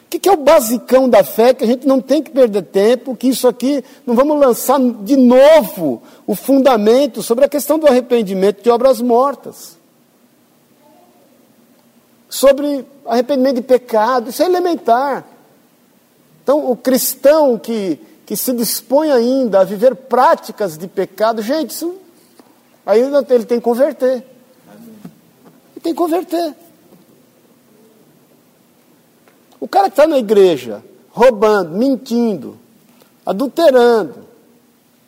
O que, que é o basicão da fé? Que a gente não tem que perder tempo, que isso aqui, não vamos lançar de novo o fundamento sobre a questão do arrependimento de obras mortas. Sobre arrependimento de pecado, isso é elementar. Então, o cristão que, que se dispõe ainda a viver práticas de pecado, gente, isso, aí ele tem que converter. Ele tem que converter. O cara que está na igreja, roubando, mentindo, adulterando,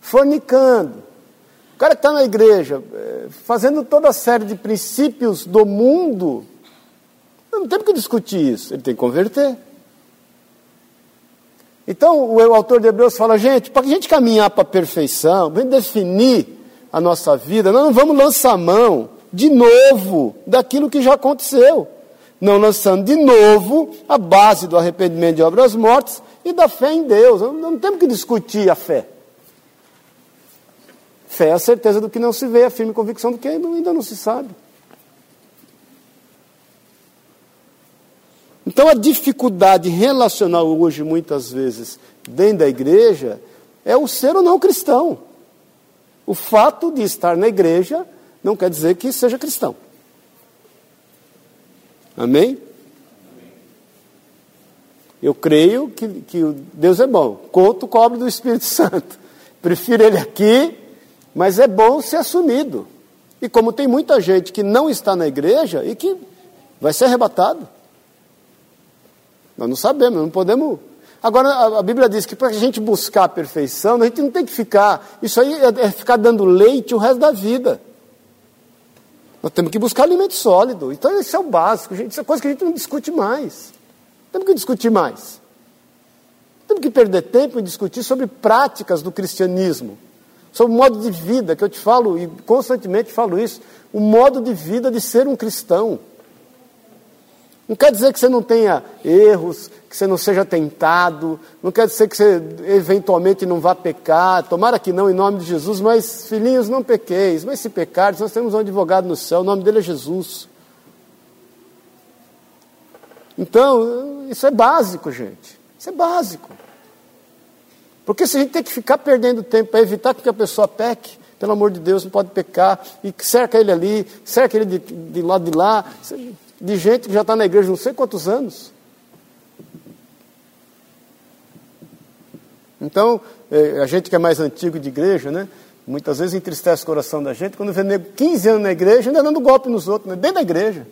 fornicando, o cara que está na igreja, eh, fazendo toda a série de princípios do mundo, não tem que discutir isso, ele tem que converter. Então, o, autor de Hebreus fala, gente, para a gente caminhar para a perfeição, para definir a nossa vida, nós não vamos lançar mão de novo daquilo que já aconteceu. Não lançando de novo a base do arrependimento de obras mortas e da fé em Deus. Não, não temos que discutir a fé. Fé é a certeza do que não se vê, a firme convicção do que ainda não se sabe. Então a dificuldade relacional hoje, muitas vezes, dentro da igreja, é o ser ou não cristão. O fato de estar na igreja não quer dizer que seja cristão. Amém? Eu creio que, que Deus é bom. Conto o cobre do Espírito Santo. Prefiro ele aqui, mas é bom ser assumido. E como tem muita gente que não está na igreja e que vai ser arrebatado. Nós não sabemos, não podemos. Agora, a, Bíblia diz que para a gente buscar a perfeição, a gente não tem que ficar. Isso aí é, é ficar dando leite o resto da vida. Nós temos que buscar alimento sólido. Então, isso é o básico, gente. Isso é coisa que a gente não discute mais. Temos que discutir mais. temos que perder tempo em discutir sobre práticas do cristianismo, sobre o modo de vida, que eu te falo e constantemente falo isso, o modo de vida de ser um cristão. Não quer dizer que você não tenha erros, que você não seja tentado, não quer dizer que você eventualmente não vá pecar, tomara que não em nome de Jesus, mas filhinhos, não pequeis, mas se pecardes, nós temos um advogado no céu, o nome dele é Jesus. Então, isso é básico, gente. Isso é básico. Porque se a gente tem que ficar perdendo tempo para evitar que a pessoa peque, pelo amor de Deus, não pode pecar, e cerca ele ali, cerca ele de, de lado de lá, de gente que já está na igreja não sei quantos anos. Então, eh, a gente que é mais antigo de igreja, né? Muitas vezes entristece o coração da gente quando vê nego 15 anos na igreja ainda dando golpe nos outros, né? dentro da igreja.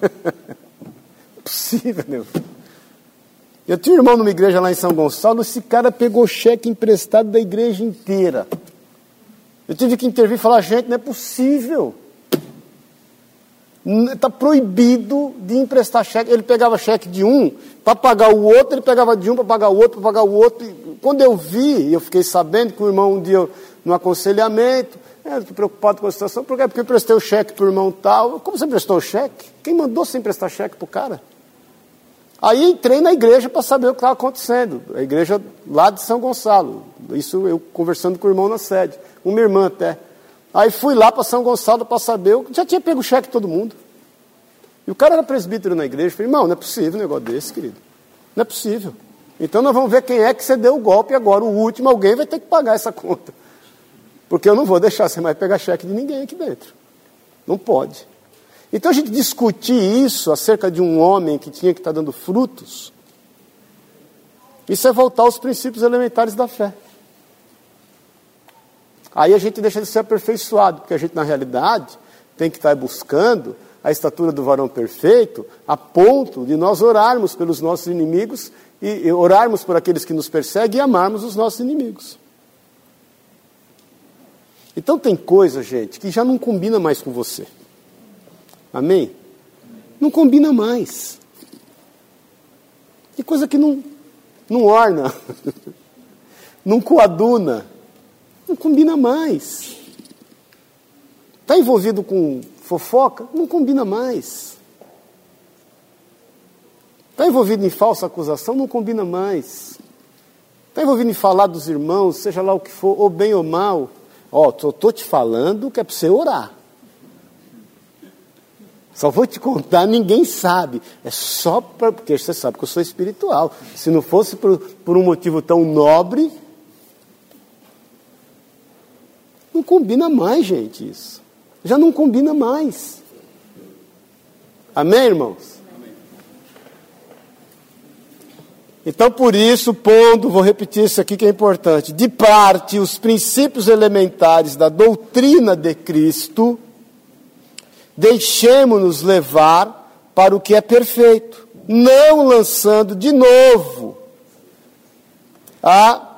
Possível, meu. Eu tinha um irmão numa igreja lá em São Gonçalo, esse cara pegou cheque emprestado da igreja inteira. Eu tive que intervir e falar, gente, não é possível. Está proibido de emprestar cheque. Ele pegava cheque de um para pagar o outro, ele pegava de um para pagar o outro, para pagar o outro. Quando eu vi, eu fiquei sabendo que o irmão um dia, no aconselhamento, é, fiquei preocupado com a situação, por quê? Porque eu prestei o cheque para o irmão tal. Como você prestou o cheque? Quem mandou você emprestar cheque para o cara? Aí entrei na igreja para saber o que estava acontecendo. A igreja lá de São Gonçalo. Isso eu conversando com o irmão na sede. Uma irmã até. Aí fui lá para São Gonçalo para saber, eu já tinha pego o cheque de todo mundo. E o cara era presbítero na igreja, falei, irmão, não é possível um negócio desse, querido. Não é possível. Então nós vamos ver quem é que você deu o golpe agora. O último, alguém vai ter que pagar essa conta. Porque eu não vou deixar você mais pegar cheque de ninguém aqui dentro. Não pode. Então a gente discutir isso acerca de um homem que tinha que estar dando frutos, isso é voltar aos princípios elementares da fé. Aí a gente deixa de ser aperfeiçoado, porque a gente, na realidade, tem que estar buscando a estatura do varão perfeito, a ponto de nós orarmos pelos nossos inimigos e, orarmos por aqueles que nos perseguem e amarmos os nossos inimigos. Então tem coisa, gente, que já não combina mais com você. Amém? Não combina mais. Tem coisa que não, não orna, não coaduna. Não combina mais. Está envolvido com fofoca? Não combina mais. Está envolvido em falsa acusação? Não combina mais. Está envolvido em falar dos irmãos, seja lá o que for, ou bem ou mal? Ó, estou te falando que é para você orar. Só vou te contar, ninguém sabe. É só pra, porque você sabe que eu sou espiritual. Se não fosse por, por um motivo tão nobre, Não combina mais, gente, isso. Já não combina mais. Amém, irmãos? Então, por isso, pondo, vou repetir isso aqui que é importante, de parte os princípios elementares da doutrina de Cristo, deixemos-nos levar para o que é perfeito, não lançando de novo a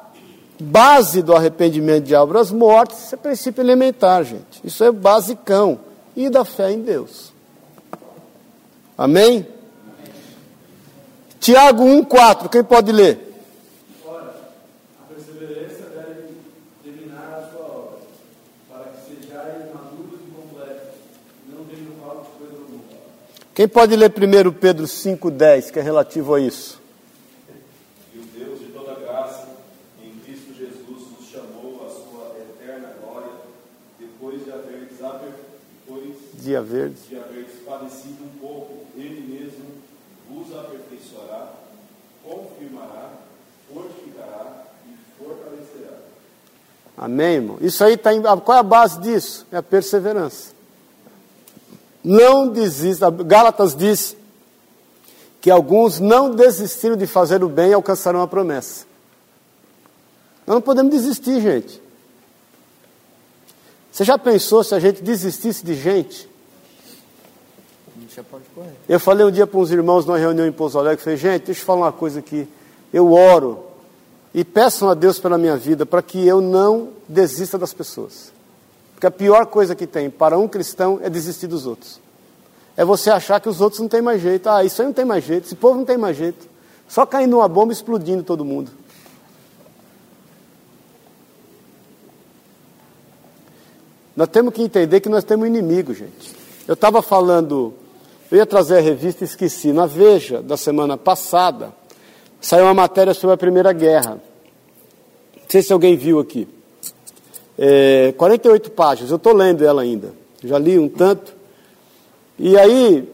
base do arrependimento de obras mortas, isso é princípio elementar, gente. Isso é basicão. E da fé em Deus. Amém? Tiago 1,4, quem pode ler? Ora, a perseverança deve terminar a sua obra, para que sejais maduros e completos, não tendo falta de coisa alguma. Quem pode ler primeiro Pedro 5,10, que é relativo a isso? E o Deus de toda graça, em Cristo Jesus, nos chamou à sua eterna glória, depois de haverdes, aper... depois Dia verde. de haverdes padecido um pouco, Ele mesmo vos aperfeiçoará, confirmará, fortificará e fortalecerá. Amém, irmão? Isso aí está em. Qual é a base disso? É a perseverança. Não desista. Gálatas diz que alguns não desistiram de fazer o bem e alcançarão a promessa. Nós não podemos desistir, gente. Você já pensou se a gente desistisse de gente? Eu falei um dia para uns irmãos numa reunião em Pouso Alegre, falei, gente, deixa eu falar uma coisa aqui. Eu oro e peçam a Deus pela minha vida para que eu não desista das pessoas. Porque a pior coisa que tem para um cristão é desistir dos outros. É você achar que os outros não têm mais jeito. Ah, isso aí não tem mais jeito, esse povo não tem mais jeito. Só caindo uma bomba explodindo todo mundo. Nós temos que entender que nós temos inimigo, gente. Eu estava falando, eu ia trazer a revista e esqueci. Na Veja, da semana passada, saiu uma matéria sobre a Primeira Guerra. Não sei se alguém viu aqui. É, 48 páginas, eu estou lendo ela ainda. Já li um tanto. E aí,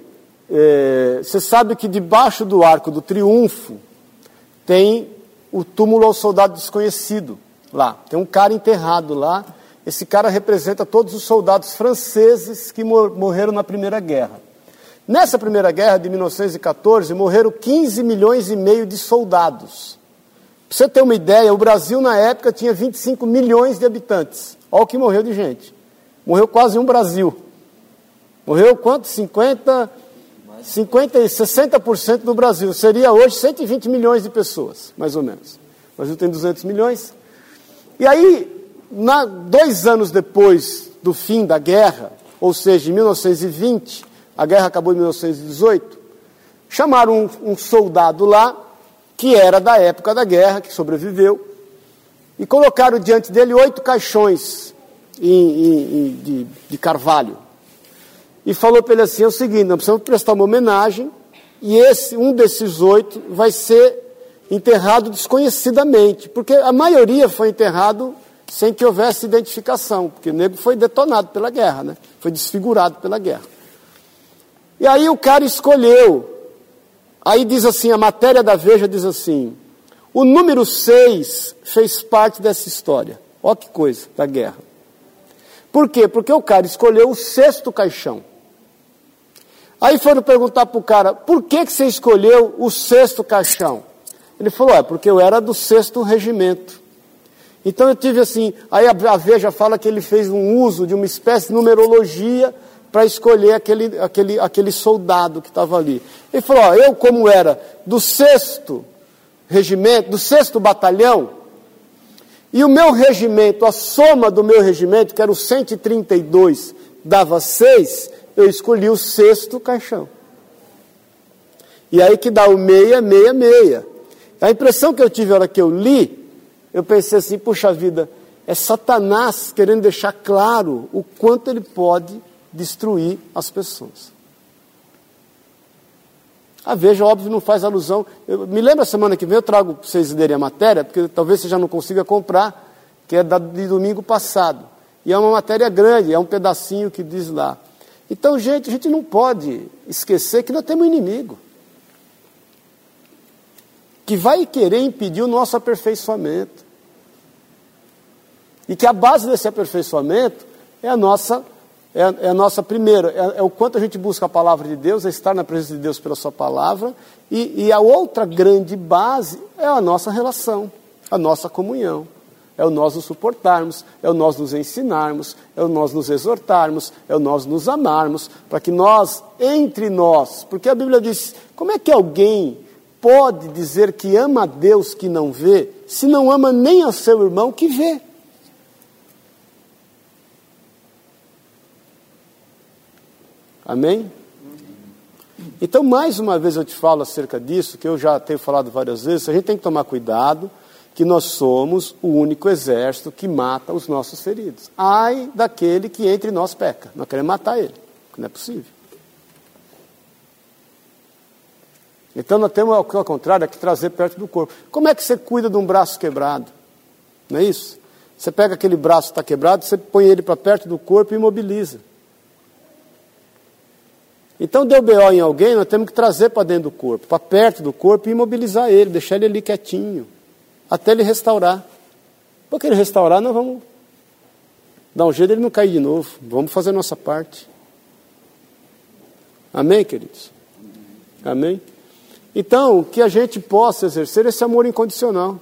é, você sabe que debaixo do arco do triunfo tem o túmulo ao soldado desconhecido lá. Tem um cara enterrado lá esse cara representa todos os soldados franceses que morreram na Primeira Guerra. Nessa Primeira Guerra de 1914, morreram 15 milhões e meio de soldados. Para você ter uma ideia, o Brasil na época tinha 25 milhões de habitantes. Olha o que morreu de gente. Morreu quase um Brasil. Morreu quanto? 50, 50 e 60% do Brasil. Seria hoje 120 milhões de pessoas, mais ou menos. O Brasil tem 200 milhões. E aí, na, dois anos depois do fim da guerra, ou seja, em 1920, a guerra acabou em 1918, chamaram um, um soldado lá, que era da época da guerra, que sobreviveu, e colocaram diante dele oito caixões em, em, em, de, de carvalho. E falou para ele assim: é o seguinte, nós precisamos prestar uma homenagem, e esse, um desses oito vai ser enterrado desconhecidamente, porque a maioria foi enterrado sem que houvesse identificação, porque o negro foi detonado pela guerra, né? foi desfigurado pela guerra. E aí o cara escolheu, aí diz assim, a matéria da Veja diz assim, o número 6 fez parte dessa história. Olha que coisa, da guerra. Por quê? Porque o cara escolheu o sexto caixão. Aí foram perguntar para o cara, por que, que você escolheu o sexto caixão? Ele falou, é porque eu era do sexto regimento. Então eu tive assim, aí a Veja fala que ele fez um uso de uma espécie de numerologia para escolher aquele, aquele, aquele soldado que estava ali. Ele falou, ó, eu como era do sexto regimento, do sexto batalhão, e o meu regimento, a soma do meu regimento, que era o 132, dava seis, eu escolhi o sexto caixão. E aí que dá o meia, meia, meia. A impressão que eu tive na hora que eu li, eu pensei assim, puxa vida, é Satanás querendo deixar claro o quanto ele pode destruir as pessoas. A Veja, óbvio, não faz alusão. Eu, me lembro a semana que vem, eu trago para vocês lerem a matéria, porque talvez você já não consiga comprar, que é da, de domingo passado. E é uma matéria grande, é um pedacinho que diz lá. Então, gente, a gente não pode esquecer que nós temos um inimigo que vai querer impedir o nosso aperfeiçoamento. E que a base desse aperfeiçoamento é a nossa, é a, é a nossa primeira, é, é, o quanto a gente busca a palavra de Deus, é estar na presença de Deus pela sua palavra, e, e a outra grande base é a nossa relação, a nossa comunhão. É o nós nos suportarmos, é o nós nos ensinarmos, é o nós nos exortarmos, é o nós nos amarmos, para que nós, entre nós, porque a Bíblia diz: como é que alguém pode dizer que ama a Deus que não vê, se não ama nem a seu irmão que vê? Amém? Então, mais uma vez eu te falo acerca disso, que eu já tenho falado várias vezes, a gente tem que tomar cuidado, que nós somos o único exército que mata os nossos feridos. Ai daquele que entre nós peca, nós queremos matar ele, não é possível. Então nós temos, ao contrário, é que trazer perto do corpo. Como é que você cuida de um braço quebrado? Não é isso? Você pega aquele braço que está quebrado, você põe ele para perto do corpo e imobiliza. Então deu BO em alguém, nós temos que trazer para dentro do corpo, para perto do corpo e imobilizar ele, deixar ele ali quietinho, até ele restaurar. Porque ele restaurar, nós vamos dar um jeito ele não cair de novo. Vamos fazer a nossa parte. Amém, queridos? Amém? Então, que a gente possa exercer esse amor incondicional.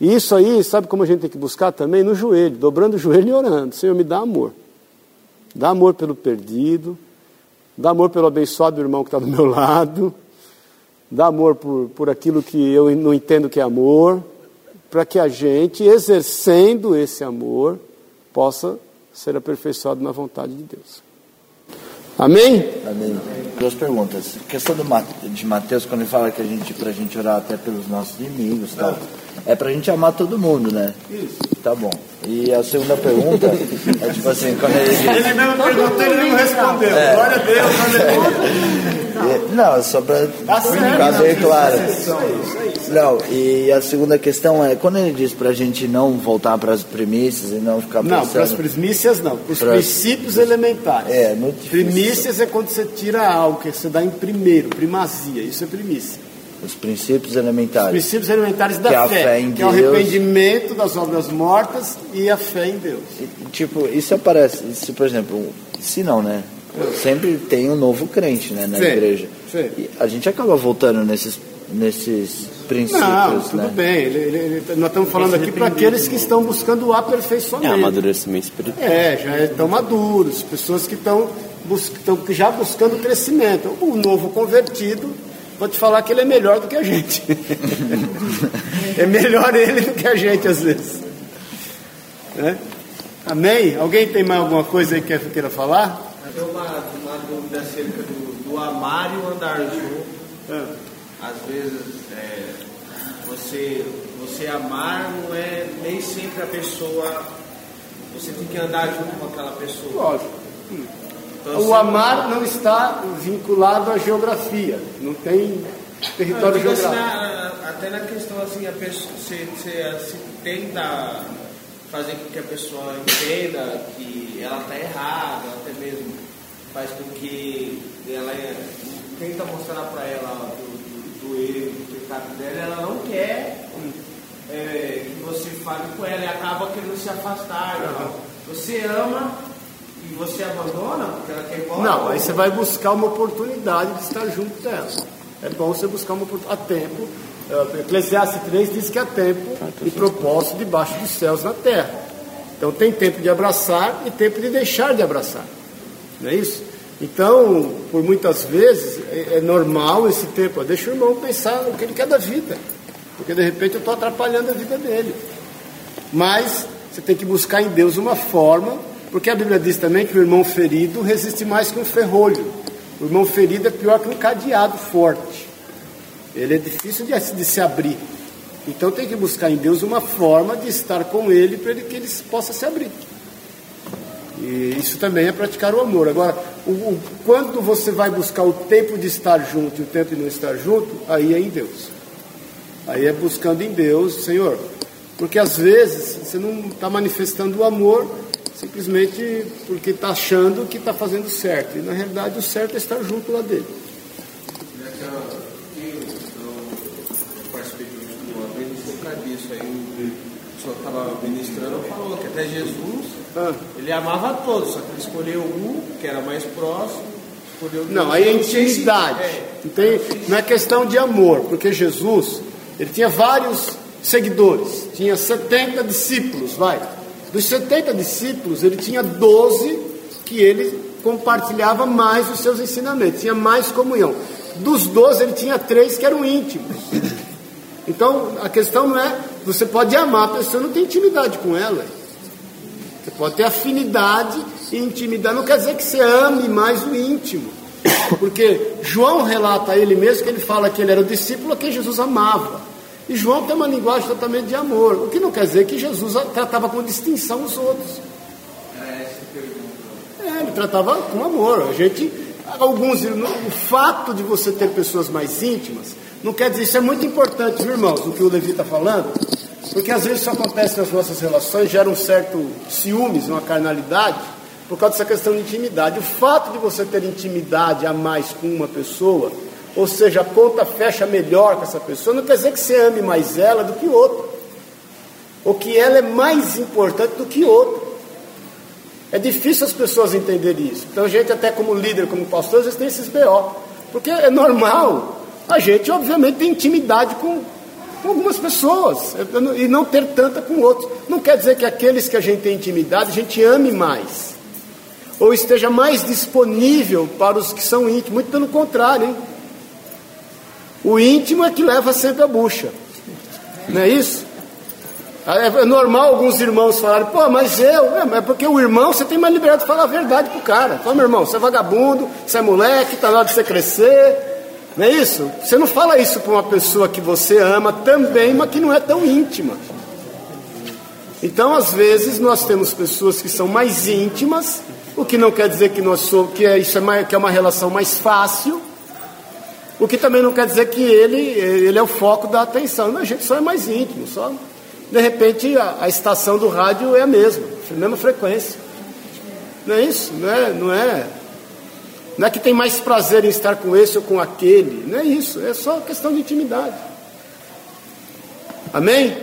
E isso aí, sabe como a gente tem que buscar também? No joelho, dobrando o joelho e orando. Senhor, me dá amor. Dá amor pelo perdido, dá amor pelo abençoado irmão que está do meu lado, dá amor por, por aquilo que eu não entendo que é amor, para que a gente, exercendo esse amor, possa ser aperfeiçoado na vontade de Deus. Amém? Amém. Duas perguntas. A questão de Mateus, quando ele fala que a gente, pra gente orar até pelos nossos inimigos tal, é pra gente amar todo mundo, né? Isso. Tá bom. E a segunda pergunta é tipo assim, quando ele diz. Ele mesmo perguntou, ele não respondeu. Glória a Deus, aleluia. E- Não, só pra Tá ficar bem claro. Não, e a segunda questão é, quando ele diz pra gente não voltar pras premissas e não ficar Não, para as pensando... primícias não, os Pras- princípios elementares. É, muito difícil. Primícias é quando você tira algo, que você dá em primeiro, primazia, isso é primícia. Os princípios Os elementares. princípios elementares da Que é a fé, fé em que é o Deus. arrependimento das obras mortas e a fé em Deus. E, Tipo, isso aparece, se por exemplo, se não, né? Sempre tem um novo crente, né, na Sim, igreja. sim. E a gente acaba voltando nesses, nesses princípios, Não, tudo né? bem. ele- ele- ele- nós estamos falando aqui para aqueles que estão buscando o É aperfeiçoamento. amadurecimento espiritual. É, já estão maduros, pessoas que estão, bus- estão já buscando crescimento. O novo convertido, vou te falar que ele é melhor do que a gente. é melhor ele do que a gente, às vezes. Né? Amém? Alguém tem mais alguma coisa aí que queira falar? Eu tenho uma, uma dúvida acerca do, do amar e o andar junto. Às vezes, é, você, você amar não é nem sempre a pessoa. Você tem que andar junto com aquela pessoa. Lógico. Então, O se- amar não está vinculado à geografia, não tem Não, território digo assim, geográfico. na- até na questão assim, a pessoa, você, você, se tenta fazer com que a pessoa entenda que ela está errada, até mesmo faz com que ela é- tenta mostrar para ela do, do, do erro, do pecado dela, ela não quer é, que você fale com ela e acaba querendo se afastar. tal. Você ama e você abandona porque ela quer ir embora. Não, aí você vai buscar uma oportunidade de estar junto dela. É bom você buscar uma oportunidade. Há tempo. eh, Eclesiastes 3 diz que há tempo e propósito debaixo dos céus na terra. Então tem tempo de abraçar e tempo de deixar de abraçar. Não é isso? Então, por muitas vezes, é, é normal esse tempo. Deixa o irmão pensar no que ele quer da vida. Porque de repente eu estou atrapalhando a vida dele. Mas você tem que buscar em Deus uma forma, porque a Bíblia diz também que o irmão ferido resiste mais que um ferrolho. O irmão ferido é pior que um cadeado forte. Ele é difícil de, de se abrir. Então tem que buscar em Deus uma forma de estar com ele para ele, que ele possa se abrir. E isso também é praticar o amor. Agora, o, o- quando você vai buscar o tempo de estar junto e o tempo de não estar junto, aí é em Deus. Aí é buscando em Deus, Senhor. Porque às vezes você não está manifestando o amor simplesmente porque está achando que está fazendo certo. E na realidade o certo é estar junto lá dele. Estava ministrando falou que até Jesus Ah. ele amava todos, só que ele escolheu um que era mais próximo. Escolheu Não, aí é intimidade. é, Não, tem, não é questão de amor, porque Jesus, ele tinha vários seguidores, tinha 70 discípulos, vai. Dos 70 discípulos, ele tinha 12 que ele compartilhava mais os seus ensinamentos, tinha mais comunhão. Dos 12, ele tinha três que eram íntimos. Então, a questão não é, você pode amar a pessoa, não tem intimidade com ela. Você pode ter afinidade e intimidade. Não quer dizer que você ame mais o íntimo. Porque João relata a ele mesmo que ele fala que ele era o discípulo a quem Jesus amava. E João tem uma linguagem totalmente de amor. O que não quer dizer que Jesus tratava com distinção os outros. É, ele tratava com amor. A gente, alguns, o fato de você ter pessoas mais íntimas, não quer dizer, isso é muito importante, irmãos, o que o Levi está falando, porque às vezes isso acontece nas nossas relações, gera um certo ciúmes, uma carnalidade, por causa dessa questão de intimidade. O fato de você ter intimidade a mais com uma pessoa, ou seja, a conta fecha melhor com essa pessoa, não quer dizer que você ame mais ela do que outro, ou que ela é mais importante do que outro. É difícil as pessoas entenderem isso. Então a gente até como líder, como pastor, às vezes tem esses BO. Porque é normal. A gente obviamente tem intimidade com, com algumas pessoas e não ter tanta com outros. Não quer dizer que aqueles que a gente tem intimidade, a gente ame mais. Ou esteja mais disponível para os que são íntimos. Muito pelo contrário, hein? O íntimo é que leva sempre a bucha. Não é isso? É normal alguns irmãos falarem, pô, mas eu, é, mas é porque o irmão, você tem mais liberdade de falar a verdade pro cara. Fala, meu irmão, você é vagabundo, você é moleque, tá na hora de você crescer. Não é isso? Você não fala isso para uma pessoa que você ama também, mas que não é tão íntima. Então, às vezes, nós temos pessoas que são mais íntimas, o que não quer dizer que, nós somos, que, é, isso é, mais, que é uma relação mais fácil, o que também não quer dizer que ele, ele é o foco da atenção. A gente só é mais íntimo, só. De repente a, a estação do rádio é a mesma, a mesma frequência. Não é isso? Não é, não é, não é que tem mais prazer em estar com esse ou com aquele. Não é isso, é só questão de intimidade. Amém?